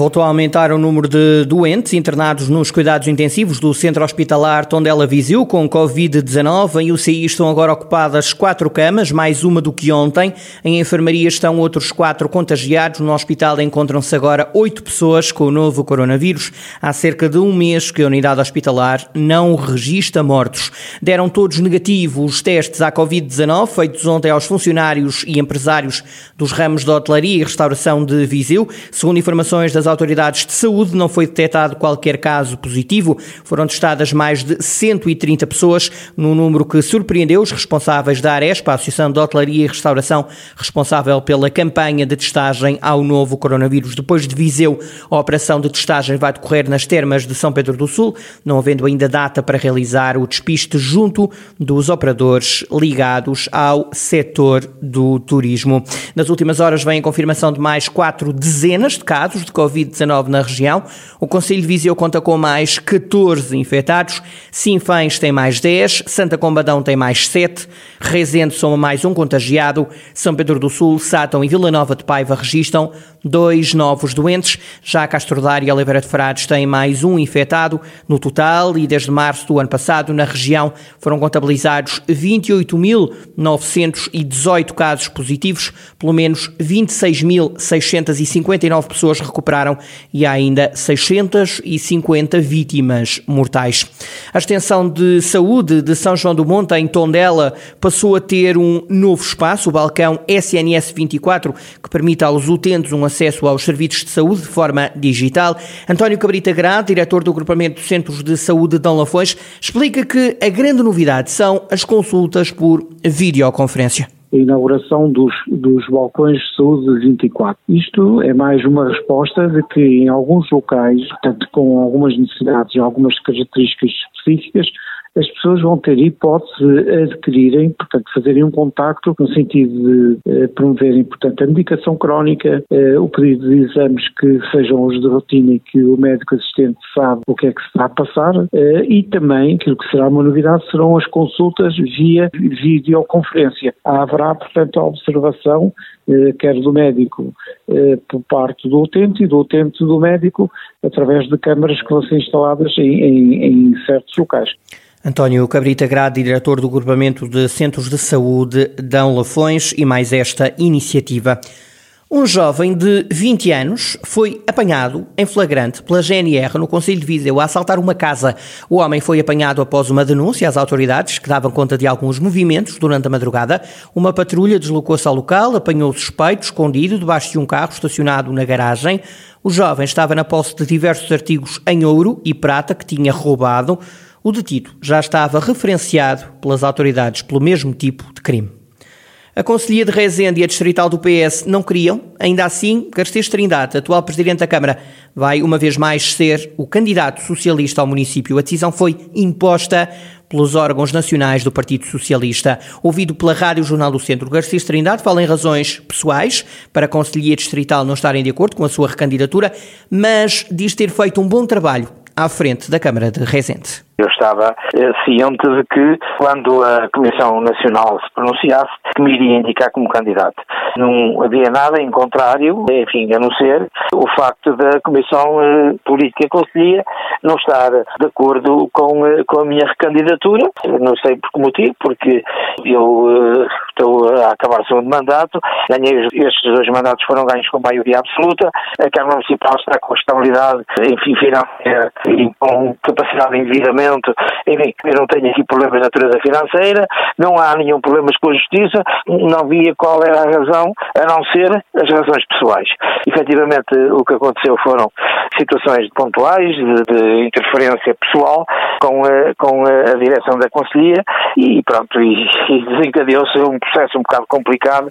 Voltou a aumentar o número de doentes internados nos cuidados intensivos do Centro Hospitalar Tondela Viseu com Covid-19. Em UCI estão agora ocupadas quatro camas, mais uma do que ontem. Em enfermaria estão outros quatro contagiados. No hospital encontram-se agora oito pessoas com o novo coronavírus. Há cerca de um mês que a unidade hospitalar não registra mortos. Deram todos negativos os testes à Covid-19 feitos ontem aos funcionários e empresários dos ramos de hotelaria e restauração de Viseu. Segundo informações da das autoridades de saúde não foi detectado qualquer caso positivo. Foram testadas mais de 130 pessoas, num número que surpreendeu os responsáveis da Arespa, a Associação de Hotelaria e Restauração, responsável pela campanha de testagem ao novo coronavírus. Depois de Viseu, a operação de testagem vai decorrer nas termas de São Pedro do Sul, não havendo ainda data para realizar o despiste junto dos operadores ligados ao setor do turismo. Nas últimas horas vem a confirmação de mais quatro dezenas de casos de Covid Covid-19 na região. O Conselho de Viseu conta com mais 14 infectados, Sinfãs tem mais 10, Santa Combadão tem mais 7, Rezende soma mais um contagiado, São Pedro do Sul, Sátão e Vila Nova de Paiva registram dois novos doentes, já Castro Daire e Oliveira de Frades têm mais um infectado no total e desde março do ano passado na região foram contabilizados 28.918 casos positivos, pelo menos 26.659 pessoas recuperaram recuperaram e há ainda 650 vítimas mortais. A extensão de saúde de São João do Monte, em Tondela, passou a ter um novo espaço, o balcão SNS 24, que permite aos utentes um acesso aos serviços de saúde de forma digital. António Cabrita Grado, diretor do Agrupamento de Centros de Saúde de Dão Lafões, explica que a grande novidade são as consultas por videoconferência a inauguração dos, dos balcões de saúde 24. Isto é mais uma resposta de que em alguns locais, portanto com algumas necessidades e algumas características específicas, as pessoas vão ter hipótese de adquirirem, portanto, fazerem um contacto no sentido de eh, promoverem, portanto, a medicação crónica, eh, o pedido de exames que sejam os de rotina e que o médico assistente sabe o que é que se está a passar eh, e também, aquilo que será uma novidade, serão as consultas via videoconferência. Haverá, portanto, a observação quer do médico por parte do utente e do utente do médico através de câmaras que vão ser instaladas em, em, em certos locais. António Cabrita Grade, diretor do Grupamento de Centros de Saúde Dão Lafões e mais esta iniciativa. Um jovem de 20 anos foi apanhado em flagrante pela GNR no Conselho de Viseu a assaltar uma casa. O homem foi apanhado após uma denúncia às autoridades que davam conta de alguns movimentos durante a madrugada. Uma patrulha deslocou-se ao local, apanhou o suspeito escondido debaixo de um carro estacionado na garagem. O jovem estava na posse de diversos artigos em ouro e prata que tinha roubado. O detido já estava referenciado pelas autoridades pelo mesmo tipo de crime. A Conselhia de Rezende e a Distrital do PS não queriam, ainda assim, Garcês Trindade, atual Presidente da Câmara, vai uma vez mais ser o candidato socialista ao município. A decisão foi imposta pelos órgãos nacionais do Partido Socialista. Ouvido pela Rádio Jornal do Centro, Garcês Trindade fala em razões pessoais para a Conselhia Distrital não estarem de acordo com a sua recandidatura, mas diz ter feito um bom trabalho à frente da Câmara de Rezende. Eu estava eh, ciente de que, quando a Comissão Nacional se pronunciasse, que me iria indicar como candidato. Não havia nada em contrário, enfim, a não ser o facto da Comissão eh, Política Conselhia não estar de acordo com, eh, com a minha recandidatura. Não sei por que motivo, porque eu a acabar o segundo mandato, ganhei estes dois mandatos foram ganhos com maioria absoluta, a Câmara Municipal está com estabilidade, enfim, financeira e com capacidade de endividamento enfim, eu não tenho aqui problemas de natureza financeira, não há nenhum problema com a justiça, não via qual era a razão, a não ser as razões pessoais. Efetivamente, o que aconteceu foram situações pontuais de, de interferência pessoal com a, com a direção da Conselhia e pronto, e, e desencadeou-se um processo um bocado complicado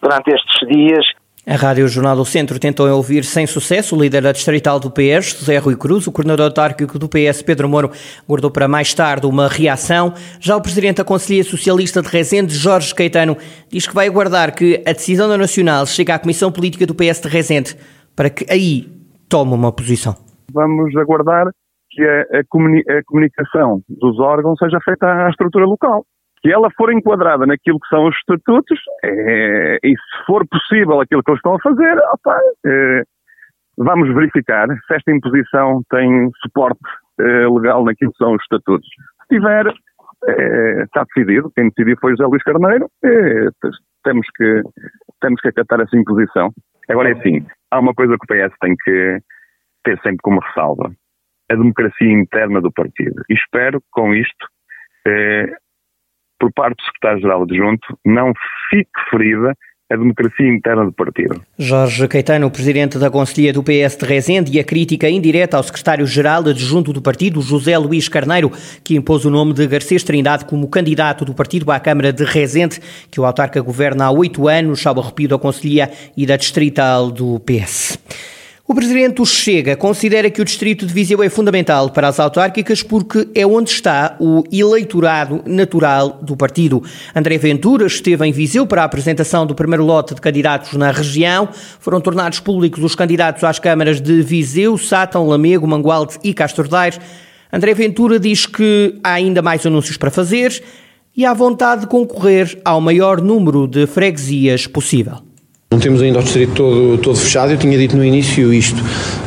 durante estes dias a Rádio Jornal do Centro tentou ouvir sem sucesso o líder da distrital do PS, José Rui Cruz. O coordenador autárquico do PS, Pedro Moro, guardou para mais tarde uma reação. Já o presidente da Conselhia Socialista de Rezende, Jorge Caetano, diz que vai aguardar que a decisão da Nacional chegue à Comissão Política do PS de Rezende para que aí tome uma posição. Vamos aguardar que a, a, comuni a comunicação dos órgãos seja feita à estrutura local. Se ela for enquadrada naquilo que são os estatutos, é, e se for possível aquilo que eles estão a fazer, opa, é, vamos verificar se esta imposição tem suporte é, legal naquilo que são os estatutos. Se tiver, é, está decidido. Quem decidiu foi José Luís Carneiro. É, temos, que, temos que acatar essa imposição. Agora é assim, há uma coisa que o PS tem que ter sempre como ressalva. A democracia interna do partido. E espero que com isto eh, por parte do secretário-geral adjunto, não fique ferida a democracia interna do partido. Jorge Caetano, presidente da Conselhia do PS de Rezende, e a crítica indireta ao secretário-geral adjunto do partido, José Luís Carneiro, que impôs o nome de Garcês Trindade como candidato do partido à Câmara de Rezende, que o autarca governa há oito anos, ao arrepio da Conselhia e da Distrital do PS. O presidente do Chega considera que o distrito de Viseu é fundamental para as autárquicas porque é onde está o eleitorado natural do partido. André Ventura esteve em Viseu para a apresentação do primeiro lote de candidatos na região. Foram tornados públicos os candidatos às câmaras de Viseu, Sátão, Lamego, Mangualde e Castro Daires. André Ventura diz que há ainda mais anúncios para fazer e há vontade de concorrer ao maior número de freguesias possível. Não temos ainda o distrito todo, todo fechado, eu tinha dito no início isto.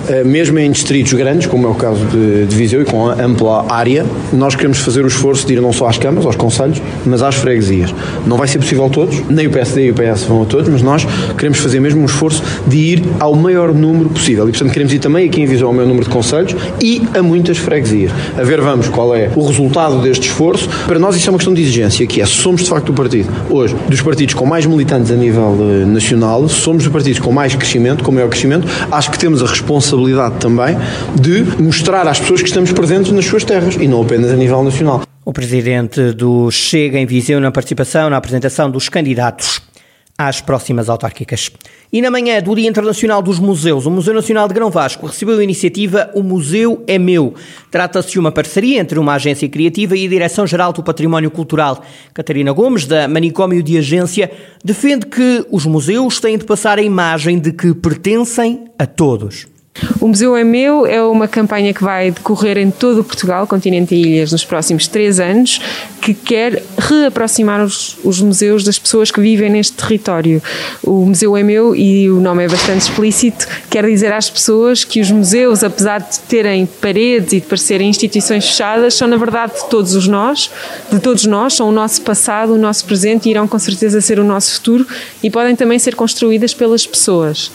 Eh, mesmo em distritos grandes, como é o caso de, de Viseu e com ampla área, nós queremos fazer o esforço de ir não só às câmaras, aos conselhos, mas às freguesias. Não vai ser possível todos, nem o PSD e o PS vão a todos, mas nós queremos fazer mesmo um esforço de ir ao maior número possível. E portanto queremos ir também aqui em Viseu ao maior número de conselhos e a muitas freguesias. A ver, vamos, qual é o resultado deste esforço. Para nós isso é uma questão de exigência, que é, somos de facto o partido, hoje, dos partidos com mais militantes a nível uh, somos os partidos com mais crescimento, com maior crescimento, acho que temos a responsabilidade também de mostrar às pessoas que estamos presentes nas suas terras e não apenas a nível nacional. O presidente do Chega em Viseu na participação na apresentação dos candidatos às próximas autárquicas. E na manhã do Dia Internacional dos Museus, o Museu Nacional de Grão Vasco recebeu a iniciativa O Museu é Meu. Trata-se de uma parceria entre uma agência criativa e a Direção-Geral do Património Cultural. Catarina Gomes, da Manicômio de Agência, defende que os museus têm de passar a imagem de que pertencem a todos. O Museu é Meu é uma campanha que vai decorrer em todo o Portugal, continente e ilhas, nos próximos três anos, que quer reaproximar os, os, museus das pessoas que vivem neste território. O Museu é Meu, e o nome é bastante explícito, quer dizer às pessoas que os museus, apesar de terem paredes e de parecerem instituições fechadas, são na verdade de todos os nós, de todos nós, são o nosso passado, o nosso presente e irão com certeza ser o nosso futuro e podem também ser construídas pelas pessoas.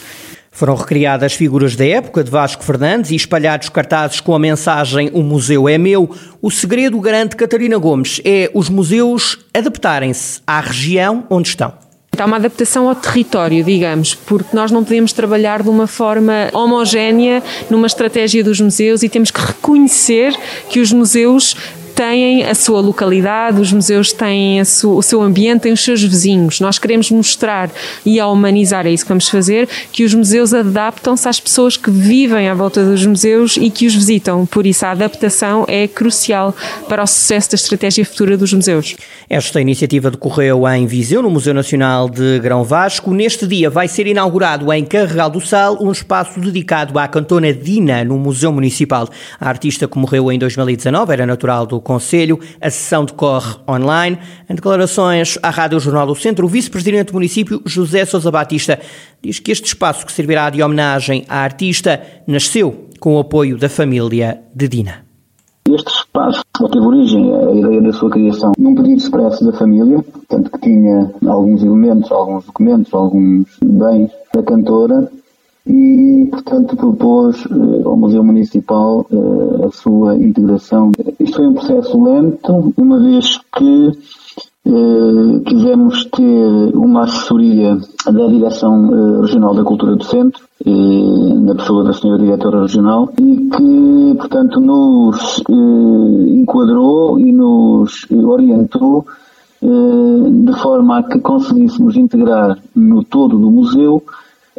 Foram recriadas figuras da época de Vasco Fernandes e espalhados cartazes com a mensagem O Museu é Meu. O segredo, garante Catarina Gomes, é os museus adaptarem-se à região onde estão. Há uma adaptação ao território, digamos, porque nós não podemos trabalhar de uma forma homogénea numa estratégia dos museus e temos que reconhecer que os museus têm a sua localidade, os museus têm o seu ambiente, têm os seus vizinhos. Nós queremos mostrar e a humanizar, é isso que vamos fazer, que os museus adaptam-se às pessoas que vivem à volta dos museus e que os visitam. Por isso, a adaptação é crucial para o sucesso da estratégia futura dos museus. Esta iniciativa decorreu em Viseu, no Museu Nacional de Grão Vasco. Neste dia vai ser inaugurado em Carregal do Sal um espaço dedicado à cantona Dina, no Museu Municipal. A artista que morreu em 2019 era natural do Conselho. A sessão decorre online. Em declarações à Rádio Jornal do Centro, o vice-presidente do município, José Sousa Batista, diz que este espaço que servirá de homenagem à artista nasceu com o apoio da família de Dina. Este espaço teve origem, a ideia da sua criação, num pedido expresso da família, tanto que tinha alguns elementos, alguns documentos, alguns bens da cantora e, portanto, propôs uh, ao Museu Municipal uh, a sua integração. Isto foi um processo lento, uma vez que uh, quisemos ter uma assessoria da Direção Regional da Cultura do Centro, na pessoa da senhora Diretora Regional, e que, portanto, nos enquadrou e nos orientou de forma a que conseguíssemos integrar no todo do museu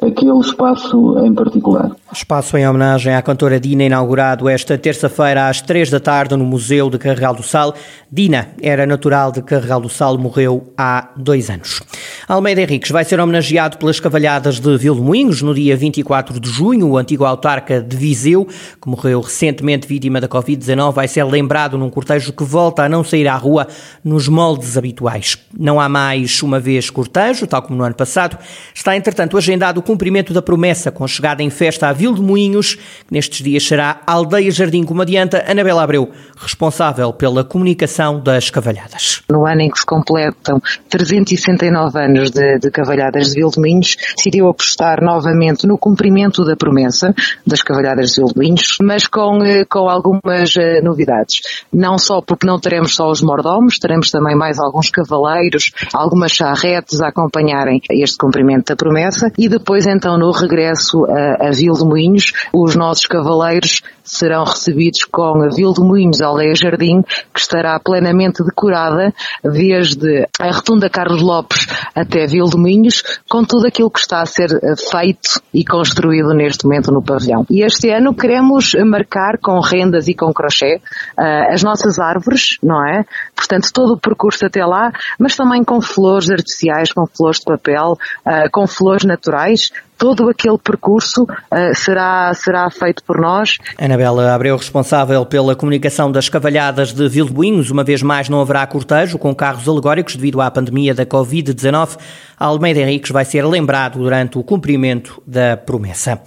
aquele espaço em particular. Espaço em homenagem à cantora Dina, inaugurado esta terça-feira às três da tarde no Museu de Carregal do Sal. Dina era natural de Carregal do Sal, morreu há dois anos. Almeida Henriques vai ser homenageado pelas cavalhadas de Vilmoinhos no dia 24 de junho. O antigo autarca de Viseu, que morreu recentemente vítima da Covid-19, vai ser lembrado num cortejo que volta a não sair à rua nos moldes habituais. Não há mais uma vez cortejo, tal como no ano passado. Está, entretanto, agendado o cumprimento da promessa com chegada em festa a Vilmoinhos, que nestes dias será Aldeia Jardim, como adianta Anabela Abreu, responsável pela comunicação das cavalhadas. No ano em que se completam 369 anos de, de Cavalhadas de Vildominhos, decidiu apostar novamente no cumprimento da promessa das Cavalhadas de Vildominhos, mas com, eh, com algumas eh, novidades. Não só porque não teremos só os mordomos, teremos também mais alguns cavaleiros, algumas charretes a acompanharem este cumprimento da promessa e depois então no regresso a, a Vildominhos, os nossos cavaleiros serão recebidos com a Vildominhos Aldeia Jardim, que estará plenamente decorada desde a Rotunda Carlos Lopes até Vildominhos, com tudo aquilo que está a ser eh, feito e construído neste momento no pavilhão. E este ano queremos marcar com rendas e com crochê uh, as nossas árvores, não é? Portanto, todo o percurso até lá, mas também com flores artificiais, com flores de papel, uh, com flores naturais, todo aquele percurso uh, será, será feito por nós. Anabela Abreu, responsável pela comunicação das cavalhadas de Vilboinhos, uma vez mais não haverá cortejo com carros alegóricos devido à pandemia da Covid-19. Almeida Henriques vai ser lembrado durante o cumprimento da promessa.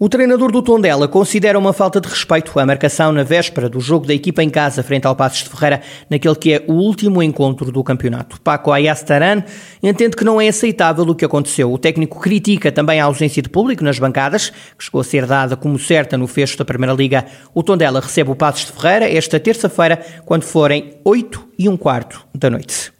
O treinador do Tondela considera uma falta de respeito a marcação na véspera do jogo da equipa em casa frente ao Passos de Ferreira, naquele que é o último encontro do campeonato. Paco Ayastaran entende que não é aceitável o que aconteceu. O técnico critica também a ausência de público nas bancadas, que chegou a ser dada como certa no fecho da Primeira Liga. O Tondela recebe o Passos de Ferreira esta terça-feira, quando forem 8 e um quarto da noite.